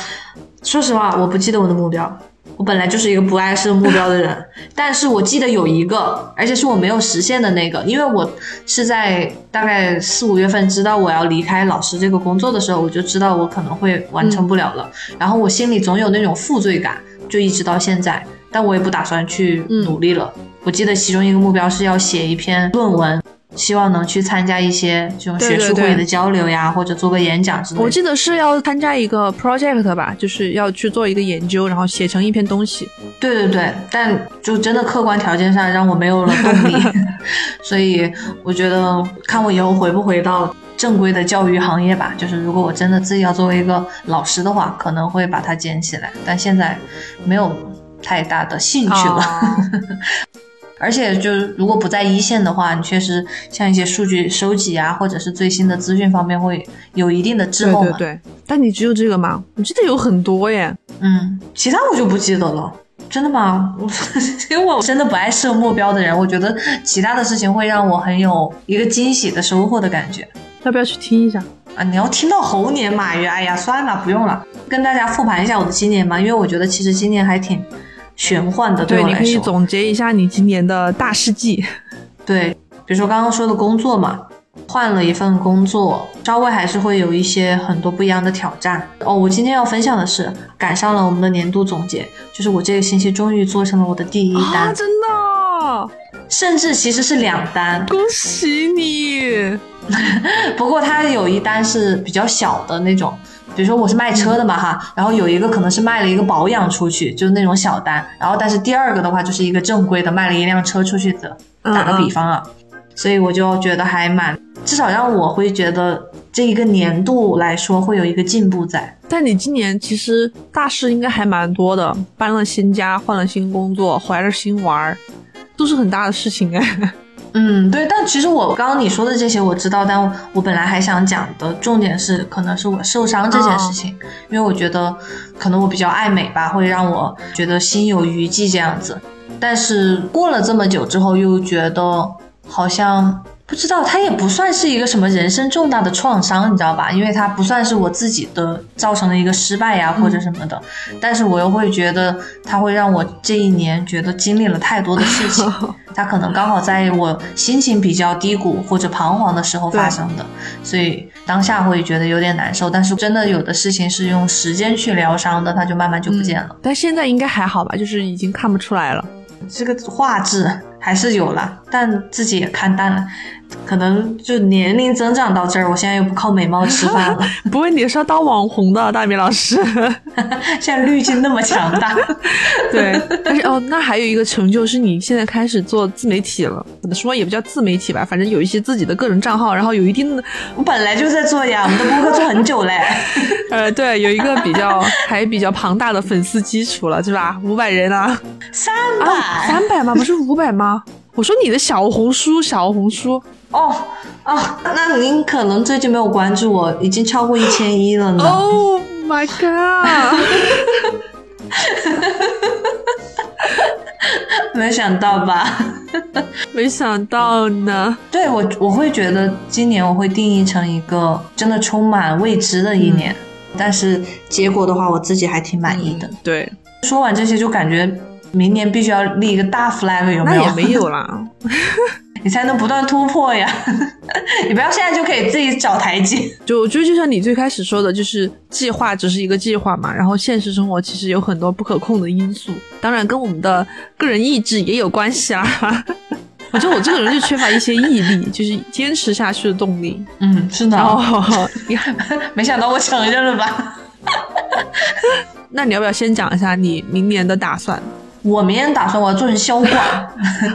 说实话，我不记得我的目标。我本来就是一个不爱设目标的人，但是我记得有一个，而且是我没有实现的那个，因为我是在大概四五月份知道我要离开老师这个工作的时候，我就知道我可能会完成不了了，然后我心里总有那种负罪感，就一直到现在，但我也不打算去努力了。我记得其中一个目标是要写一篇论文。希望能去参加一些这种学术会的交流呀，或者做个演讲之类的。我记得是要参加一个 project 吧，就是要去做一个研究，然后写成一篇东西。对对对，但就真的客观条件上让我没有了动力，所以我觉得看我以后回不回到正规的教育行业吧。就是如果我真的自己要作为一个老师的话，可能会把它捡起来，但现在没有太大的兴趣了。而且，就是如果不在一线的话，你确实像一些数据收集啊，或者是最新的资讯方面会有一定的滞后嘛。对对对。但你只有这个吗？我记得有很多耶。嗯，其他我就不记得了。真的吗？因为我真的不爱设目标的人，我觉得其他的事情会让我很有一个惊喜的收获的感觉。要不要去听一下啊？你要听到猴年马月？哎呀，算了，不用了。跟大家复盘一下我的今年吧，因为我觉得其实今年还挺。玄幻的，对你可以总结一下你今年的大事记。对，比如说刚刚说的工作嘛，换了一份工作，稍微还是会有一些很多不一样的挑战。哦，我今天要分享的是赶上了我们的年度总结，就是我这个星期终于做成了我的第一单，真的，甚至其实是两单，恭喜你。不过它有一单是比较小的那种。比如说我是卖车的嘛哈，然后有一个可能是卖了一个保养出去，就是那种小单，然后但是第二个的话就是一个正规的卖了一辆车出去的，打个比方啊，所以我就觉得还蛮，至少让我会觉得这一个年度来说会有一个进步在。但你今年其实大事应该还蛮多的，搬了新家，换了新工作，怀了新娃儿，都是很大的事情哎。嗯，对，但其实我刚刚你说的这些我知道，但我本来还想讲的重点是，可能是我受伤这件事情，因为我觉得可能我比较爱美吧，会让我觉得心有余悸这样子，但是过了这么久之后，又觉得好像。不知道，它也不算是一个什么人生重大的创伤，你知道吧？因为它不算是我自己的造成的一个失败呀，或者什么的。但是我又会觉得，它会让我这一年觉得经历了太多的事情。它可能刚好在我心情比较低谷或者彷徨的时候发生的，所以当下会觉得有点难受。但是真的有的事情是用时间去疗伤的，它就慢慢就不见了。但现在应该还好吧？就是已经看不出来了。这个画质还是有了，但自己也看淡了。可能就年龄增长到这儿，我现在又不靠美貌吃饭了。不过你是要当网红的，大米老师。现在滤镜那么强大。对，但是哦，那还有一个成就是你现在开始做自媒体了。怎么说也不叫自媒体吧，反正有一些自己的个人账号，然后有一定的。我本来就在做呀，我们的播客做很久嘞。呃，对，有一个比较还比较庞大的粉丝基础了，是吧？五百人啊。三百？三百吗？不是五百吗？我说你的小红书，小红书。哦哦，那您可能最近没有关注我，已经超过一千一了呢。Oh my god！没想到吧？没想到呢。对我，我会觉得今年我会定义成一个真的充满未知的一年，但是结果的话，我自己还挺满意的。对，说完这些就感觉明年必须要立一个大 flag，有没有？那也没有啦。你才能不断突破呀！你不要现在就可以自己找台阶。就我觉得，就像你最开始说的，就是计划只是一个计划嘛，然后现实生活其实有很多不可控的因素，当然跟我们的个人意志也有关系啊。我觉得我这个人就缺乏一些毅力，就是坚持下去的动力。嗯，是的。哦，没想到我承认了吧？那你要不要先讲一下你明年的打算？我明天打算我要做成销冠，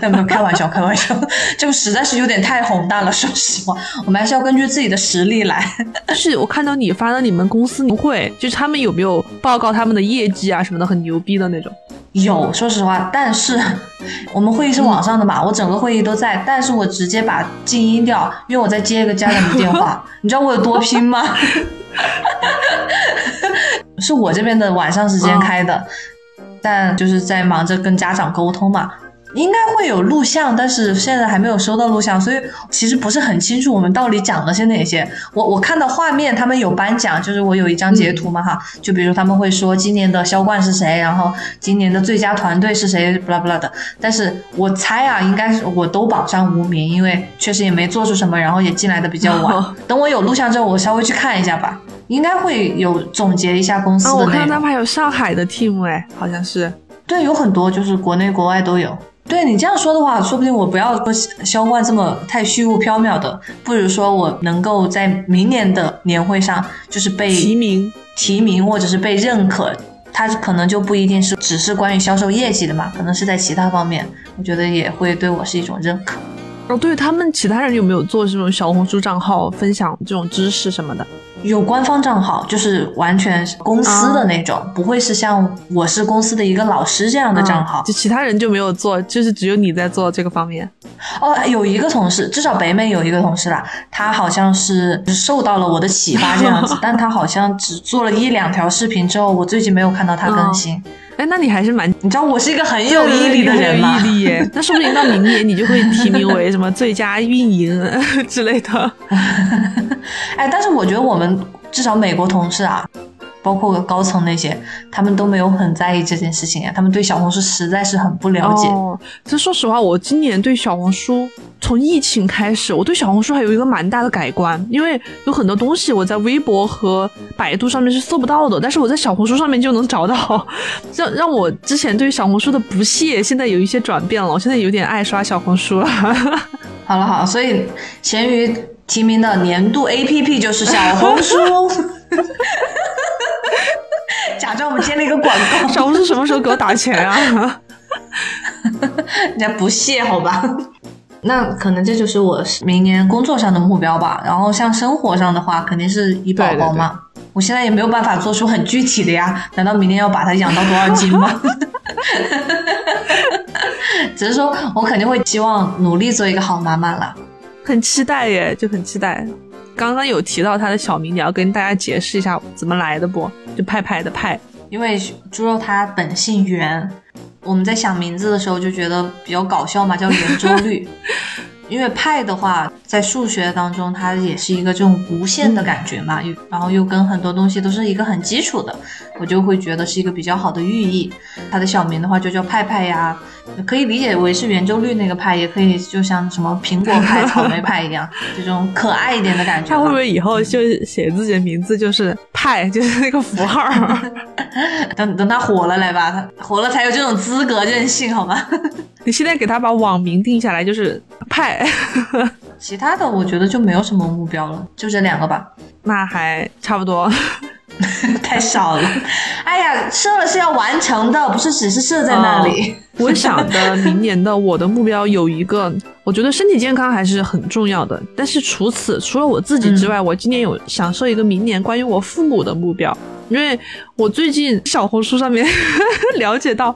没有开玩笑，开玩笑，这个实在是有点太宏大了。说实话，我们还是要根据自己的实力来。但是我看到你发的你们公司年会，就是他们有没有报告他们的业绩啊什么的，很牛逼的那种？有，说实话，但是我们会议是网上的嘛，我整个会议都在，但是我直接把静音掉，因为我在接一个家长的电话。你知道我有多拼吗？是我这边的晚上时间开的。但就是在忙着跟家长沟通嘛，应该会有录像，但是现在还没有收到录像，所以其实不是很清楚我们到底讲了些哪些。我我看到画面，他们有颁奖，就是我有一张截图嘛哈，就比如他们会说今年的销冠是谁，然后今年的最佳团队是谁，不啦不啦的。但是我猜啊，应该是我都榜上无名，因为确实也没做出什么，然后也进来的比较晚。等我有录像之后，我稍微去看一下吧，应该会有总结一下公司的。我看他们还有上海的 team 哎，好像是。对，有很多，就是国内国外都有。对你这样说的话，说不定我不要说销冠这么太虚无缥缈的，不如说我能够在明年的年会上就是被提名、提名或者是被认可，它可能就不一定是只是关于销售业绩的嘛，可能是在其他方面，我觉得也会对我是一种认可。哦，对他们其他人有没有做这种小红书账号分享这种知识什么的？有官方账号，就是完全公司的那种，不会是像我是公司的一个老师这样的账号。就其他人就没有做，就是只有你在做这个方面。哦，有一个同事，至少北美有一个同事啦，他好像是受到了我的启发这样子，但他好像只做了一两条视频之后，我最近没有看到他更新。哎，那你还是蛮……你知道我是一个很有毅力的人吗？毅力耶，那说不定到明年你就会提名为什么最佳运营之类的。哎，但是我觉得我们至少美国同事啊。包括高层那些，他们都没有很在意这件事情呀。他们对小红书实在是很不了解。哦，其实说实话，我今年对小红书从疫情开始，我对小红书还有一个蛮大的改观。因为有很多东西我在微博和百度上面是搜不到的，但是我在小红书上面就能找到。让让我之前对小红书的不屑，现在有一些转变了。我现在有点爱刷小红书了。好了好了，所以咸鱼提名的年度 APP 就是小红书。假装我们接了一个广告，小红书什么时候给我打钱啊？人家不屑好吧？那可能这就是我明年工作上的目标吧。然后像生活上的话，肯定是以宝宝嘛。我现在也没有办法做出很具体的呀。难道明年要把它养到多少斤吗？只是说我肯定会希望努力做一个好妈妈了。很期待耶，就很期待。刚刚有提到他的小名，你要跟大家解释一下怎么来的不？就派派的派，因为猪肉它本姓袁，我们在想名字的时候就觉得比较搞笑嘛，叫圆周率。因为派的话，在数学当中，它也是一个这种无限的感觉嘛，又然后又跟很多东西都是一个很基础的，我就会觉得是一个比较好的寓意。它的小名的话就叫派派呀，可以理解为是圆周率那个派，也可以就像什么苹果派、草莓派一样，这种可爱一点的感觉。他会不会以后就写自己的名字就是派，就是那个符号？等等他火了来吧，他火了才有这种资格任性好吗？你现在给他把网名定下来就是派，其他的我觉得就没有什么目标了，就这两个吧。那还差不多，太少了。哎呀，设了是要完成的，不是只是设在那里。我想的明年的我的目标有一个，我觉得身体健康还是很重要的。但是除此除了我自己之外，我今年有想设一个明年关于我父母的目标，因为我最近小红书上面 了解到。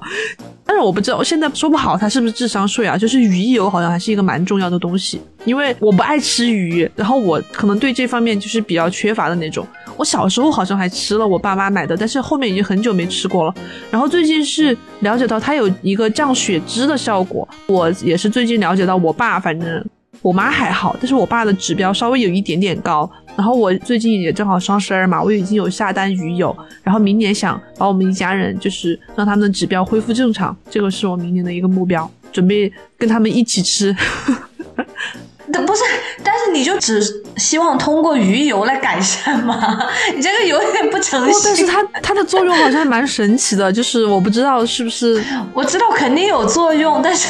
但是我不知道，我现在说不好它是不是智商税啊？就是鱼油好像还是一个蛮重要的东西，因为我不爱吃鱼，然后我可能对这方面就是比较缺乏的那种。我小时候好像还吃了我爸妈买的，但是后面已经很久没吃过了。然后最近是了解到它有一个降血脂的效果，我也是最近了解到，我爸反正。我妈还好，但是我爸的指标稍微有一点点高。然后我最近也正好双十二嘛，我已经有下单鱼友，然后明年想把我们一家人就是让他们的指标恢复正常，这个是我明年的一个目标，准备跟他们一起吃。不是，但是你就只希望通过鱼油来改善吗？你这个有点不诚信。但是它它的作用好像蛮神奇的，就是我不知道是不是。我知道肯定有作用，但是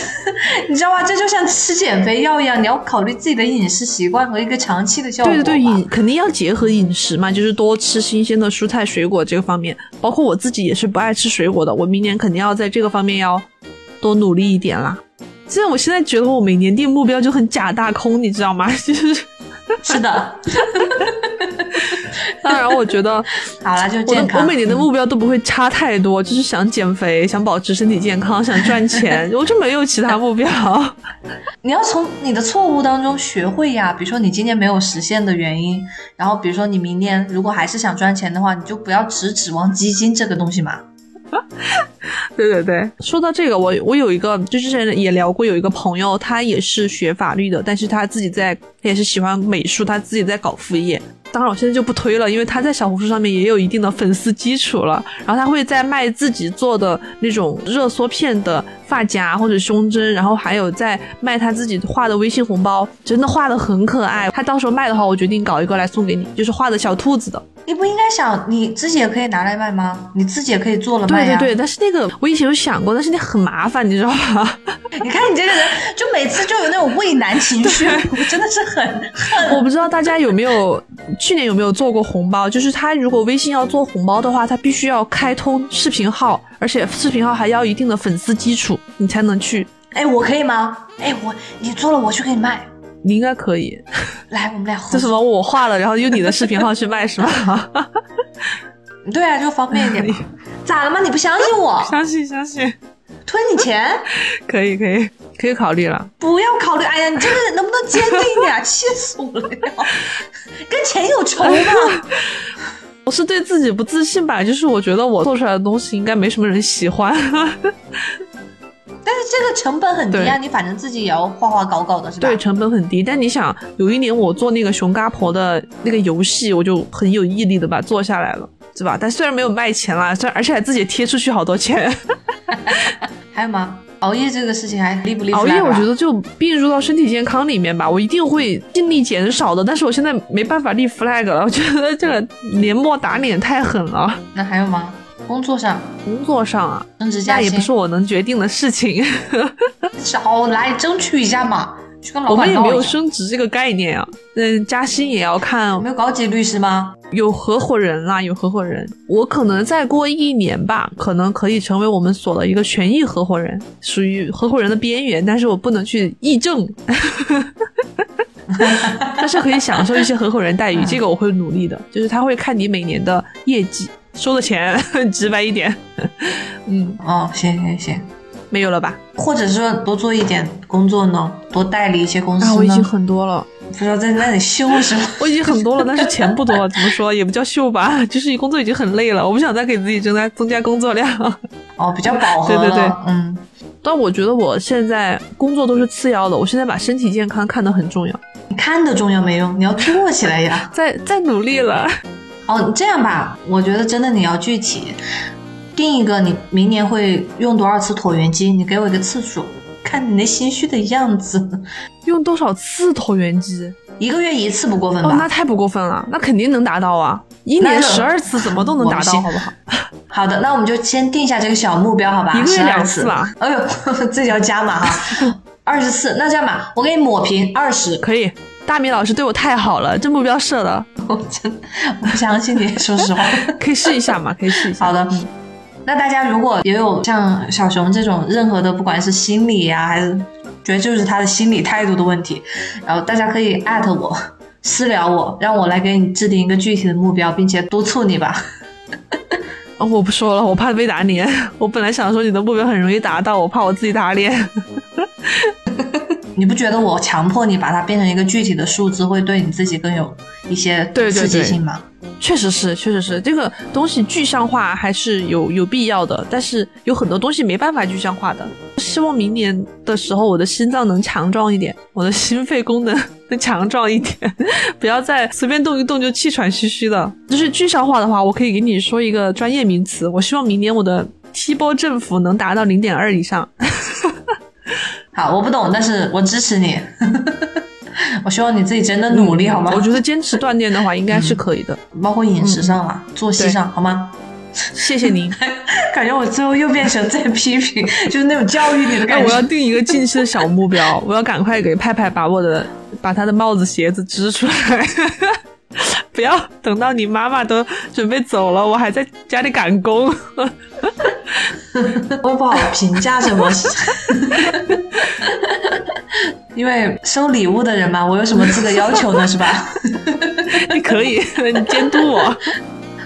你知道吗？这就像吃减肥药一样，你要考虑自己的饮食习惯和一个长期的效果。对对对，饮肯定要结合饮食嘛，就是多吃新鲜的蔬菜水果这个方面。包括我自己也是不爱吃水果的，我明年肯定要在这个方面要多努力一点啦。虽然我现在觉得我每年定目标就很假大空，你知道吗？就 是是的。当然，我觉得 好了就健康。我每年的目标都不会差太多，就是想减肥，想保持身体健康，想赚钱，我就没有其他目标。你要从你的错误当中学会呀，比如说你今年没有实现的原因，然后比如说你明年如果还是想赚钱的话，你就不要只指望基金这个东西嘛。对对对，说到这个，我我有一个，就之前也聊过，有一个朋友，他也是学法律的，但是他自己在，他也是喜欢美术，他自己在搞副业。当然，我现在就不推了，因为他在小红书上面也有一定的粉丝基础了。然后他会在卖自己做的那种热缩片的发夹或者胸针，然后还有在卖他自己画的微信红包，真的画的很可爱。他到时候卖的话，我决定搞一个来送给你，就是画的小兔子的。你不应该想你自己也可以拿来卖吗？你自己也可以做了卖呀。对对对，但是那个我以前有想过，但是那很麻烦，你知道吗？你看你这个人，就每次就有那种畏难情绪，我真的是很恨。我不知道大家有没有去年有没有做过红包，就是他如果微信要做红包的话，他必须要开通视频号，而且视频号还要一定的粉丝基础，你才能去。哎，我可以吗？哎，我你做了我去给你卖。你应该可以。来，我们俩这什么？我画了，然后用你的视频号去卖是吗？对啊，就方便一点嘛。咋了吗？你不相信我？相信相信。退你钱？可以可以可以考虑了。不要考虑。哎呀，你这个人能不能坚定一点？气死我了！跟钱有仇吗？我是对自己不自信吧？就是我觉得我做出来的东西应该没什么人喜欢。但是这个成本很低啊，你反正自己也要画画搞搞的是吧？对，成本很低。但你想，有一年我做那个熊嘎婆的那个游戏，我就很有毅力的把它做下来了，是吧？但虽然没有卖钱啦，虽然而且还自己贴出去好多钱。还有吗？熬夜这个事情还立不立？熬夜我觉得就并入到身体健康里面吧，我一定会尽力减少的。但是我现在没办法立 flag 了，我觉得这个年末打脸太狠了。那还有吗？工作上，工作上啊，升职加薪也不是我能决定的事情，少来争取一下嘛，去跟老板我们也没有升职这个概念啊，嗯，加薪也要看。没有高级律师吗？有合伙人啦，有合伙人。我可能再过一年吧，可能可以成为我们所的一个权益合伙人，属于合伙人的边缘，但是我不能去议政，但是可以享受一些合伙人待遇，这个我会努力的，就是他会看你每年的业绩。收的钱 直白一点，嗯哦，行行行，没有了吧？或者说多做一点工作呢？多代理一些公司呢？我已经很多了，不知道在那里秀什么？我已经很多了，但是钱不多，怎么说也不叫秀吧？就是工作已经很累了，我不想再给自己增加增加工作量。哦，比较饱和对对对，嗯。但我觉得我现在工作都是次要的，我现在把身体健康看得很重要。你看得重要没用，你要做起来呀！再再努力了。哦，这样吧，我觉得真的你要具体定一个，你明年会用多少次椭圆机？你给我一个次数，看你那心虚的样子。用多少次椭圆机？一个月一次不过分吧？哦，那太不过分了，那肯定能达到啊！一年十二次怎么都能达到，好不好？好的，那我们就先定下这个小目标，好吧？一个月两次吧？哎呦，自己要加码哈，二十次。那这样吧，我给你抹平二十，可以。大米老师对我太好了，这目标设的，我真我不相信你。说实话，可以试一下嘛？可以试一下。好的，那大家如果也有像小熊这种任何的，不管是心理呀，还是觉得就是他的心理态度的问题，然后大家可以艾特我私聊我，让我来给你制定一个具体的目标，并且督促你吧。我不说了，我怕被打脸。我本来想说你的目标很容易达到，我怕我自己打脸。你不觉得我强迫你把它变成一个具体的数字，会对你自己更有一些刺激性吗？确实是，确实是，这个东西具象化还是有有必要的，但是有很多东西没办法具象化的。希望明年的时候，我的心脏能强壮一点，我的心肺功能 能强壮一点，不要再随便动一动就气喘吁吁的。就是具象化的话，我可以给你说一个专业名词。我希望明年我的 T 波振幅能达到零点二以上。好，我不懂，但是我支持你。我希望你自己真的努力，好吗？我觉得坚持锻炼的话，应该是可以的，包括饮食上啊，作息上，好吗？谢谢您。感觉我最后又变成在批评，就是那种教育你的感觉。我要定一个近期的小目标，我要赶快给派派把我的把他的帽子、鞋子织出来。不要等到你妈妈都准备走了，我还在家里赶工。我也不好评价什么，因为收礼物的人嘛，我有什么资格要求呢？是吧？你可以，你监督我。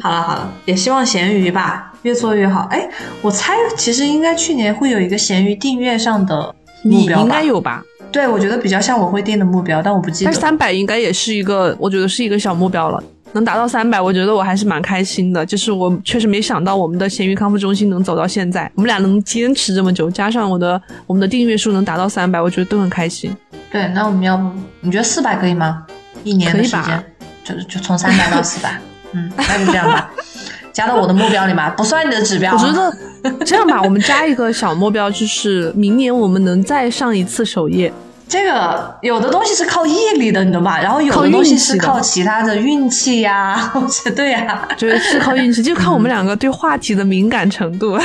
好了好了，也希望咸鱼吧，越做越好。哎，我猜其实应该去年会有一个咸鱼订阅上的目标吧？应该有吧？对，我觉得比较像我会定的目标，但我不记得。但三百应该也是一个，我觉得是一个小目标了。能达到三百，我觉得我还是蛮开心的。就是我确实没想到我们的闲鱼康复中心能走到现在，我们俩能坚持这么久，加上我的我们的订阅数能达到三百，我觉得都很开心。对，那我们要不你觉得四百可以吗？一年的时间，就就从三百到四百，嗯，那就这样吧，加到我的目标里吗，不算你的指标。我觉得这样吧，我们加一个小目标，就是明年我们能再上一次首页。这个有的东西是靠毅力的，你懂吧？然后有的东西是靠其他的运气呀，或者对呀，就是靠运气，就看我们两个对话题的敏感程度。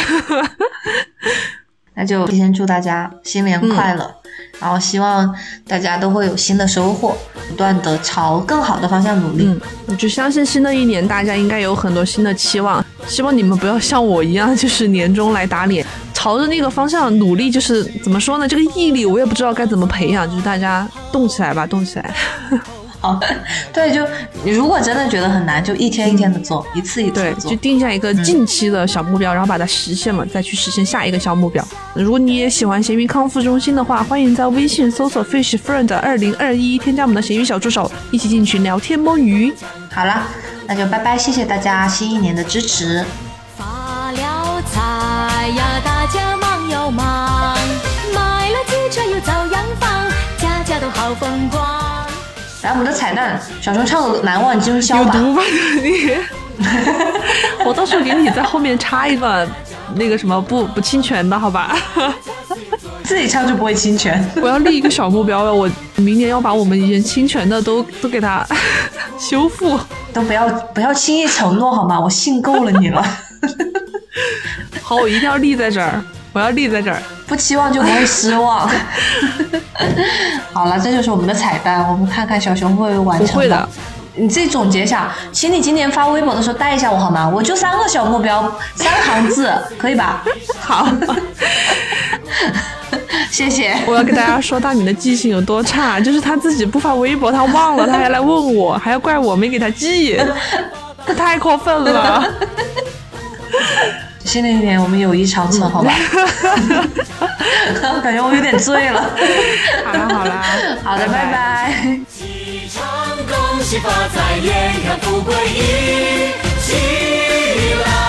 那就提前祝大家新年快乐，然后希望大家都会有新的收获，不断的朝更好的方向努力。嗯，我就相信新的一年大家应该有很多新的期望，希望你们不要像我一样，就是年终来打脸。朝着那个方向努力，就是怎么说呢？这个毅力我也不知道该怎么培养，就是大家动起来吧，动起来。好，对，就你如果真的觉得很难，就一天一天的做，一次一次做，就定下一个近期的小目标，然后把它实现了，再去实现下一个小目标。如果你也喜欢咸鱼康复中心的话，欢迎在微信搜索 Fish Friend 二零二一，添加我们的咸鱼小助手，一起进群聊天摸鱼。好了，那就拜拜，谢谢大家新一年的支持。发了财呀，大家忙又忙，买了汽车又造洋房，家家都好风光。来，我们的彩蛋，小熊唱《难忘今宵》吧。有毒吧你？我到时候给你在后面插一段，那个什么不不侵权的好吧？自己唱就不会侵权。我要立一个小目标了，我明年要把我们以前侵权的都都给他 修复。都不要不要轻易承诺好吗？我信够了你了。好，我一定要立在这儿，我要立在这儿，不期望就不会失望。好了，这就是我们的彩蛋，我们看看小熊会不会完成。不会的，你自己总结一下，请你今年发微博的时候带一下我好吗？我就三个小目标，三行字，可以吧？好，谢谢。我要跟大家说，大米的记性有多差，就是他自己不发微博，他忘了，他还来问我，还要怪我没给他记，他太过分了。新的一年我们友谊长存，好吧？感觉我有点醉了。好了好了，好的，拜拜。恭喜发财，富贵一起来。